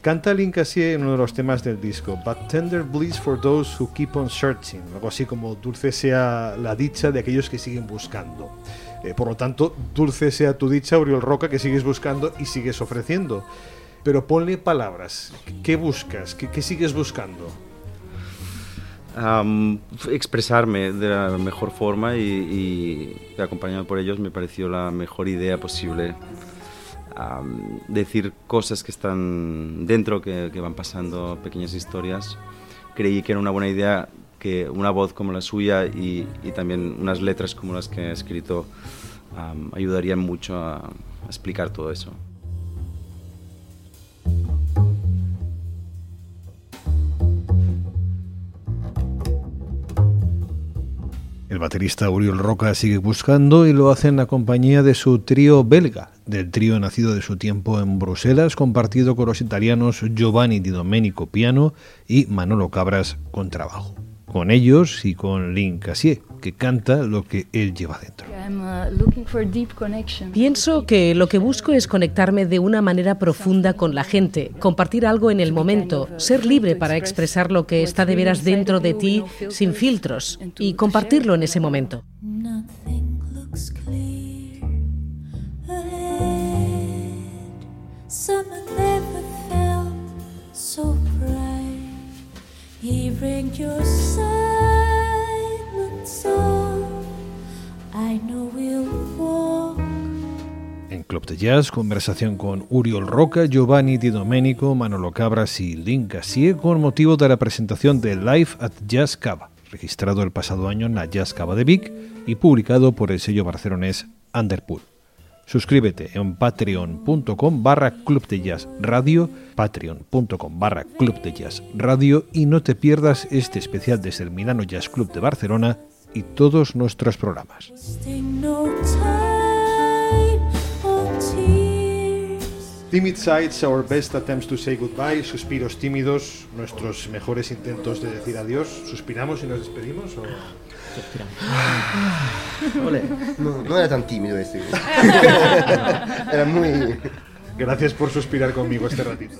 Canta Link Cassier en uno de los temas del disco, But Tender Bliss for Those Who Keep on Searching, algo así como dulce sea la dicha de aquellos que siguen buscando. Eh, por lo tanto, dulce sea tu dicha, Oriol Roca, que sigues buscando y sigues ofreciendo. Pero ponle palabras. ¿Qué buscas? ¿Qué, sigues buscando? expresarme de la mejor forma y, acompañado por ellos me pareció la mejor idea posible decir cosas que están dentro, que, van pasando, pequeñas historias. Creí que era una buena idea que una voz como la suya y, también unas letras como las que he escrito ayudarían mucho a explicar todo eso. El baterista Uriol Roca sigue buscando y lo hace en la compañía de su trío belga, del trío nacido de su tiempo en Bruselas, compartido con los italianos Giovanni Di Domenico piano y Manolo Cabras con trabajo con ellos y con Link Cassier, que canta lo que él lleva dentro. Uh, Pienso que lo que busco es conectarme de una manera profunda con la gente, compartir algo en el momento, ser libre para expresar lo que está de veras dentro de ti sin filtros y compartirlo en ese momento. En Club de Jazz, conversación con Uriol Roca, Giovanni Di Domenico, Manolo Cabras y Link Gassier con motivo de la presentación de Live at Jazz Cava, registrado el pasado año en la Jazz Cava de Vic y publicado por el sello barcelonés Underpool. Suscríbete en patreon.com barra Club de Jazz Radio, patreon.com barra Club de Jazz Radio y no te pierdas este especial desde el Milano Jazz Club de Barcelona y todos nuestros programas. Timid Sides, our best attempts to say goodbye, suspiros tímidos, nuestros mejores intentos de decir adiós. ¿Suspiramos y nos despedimos? O... No, no, era tan tímido este. era muy... Gracias por suspirar conmigo este ratito.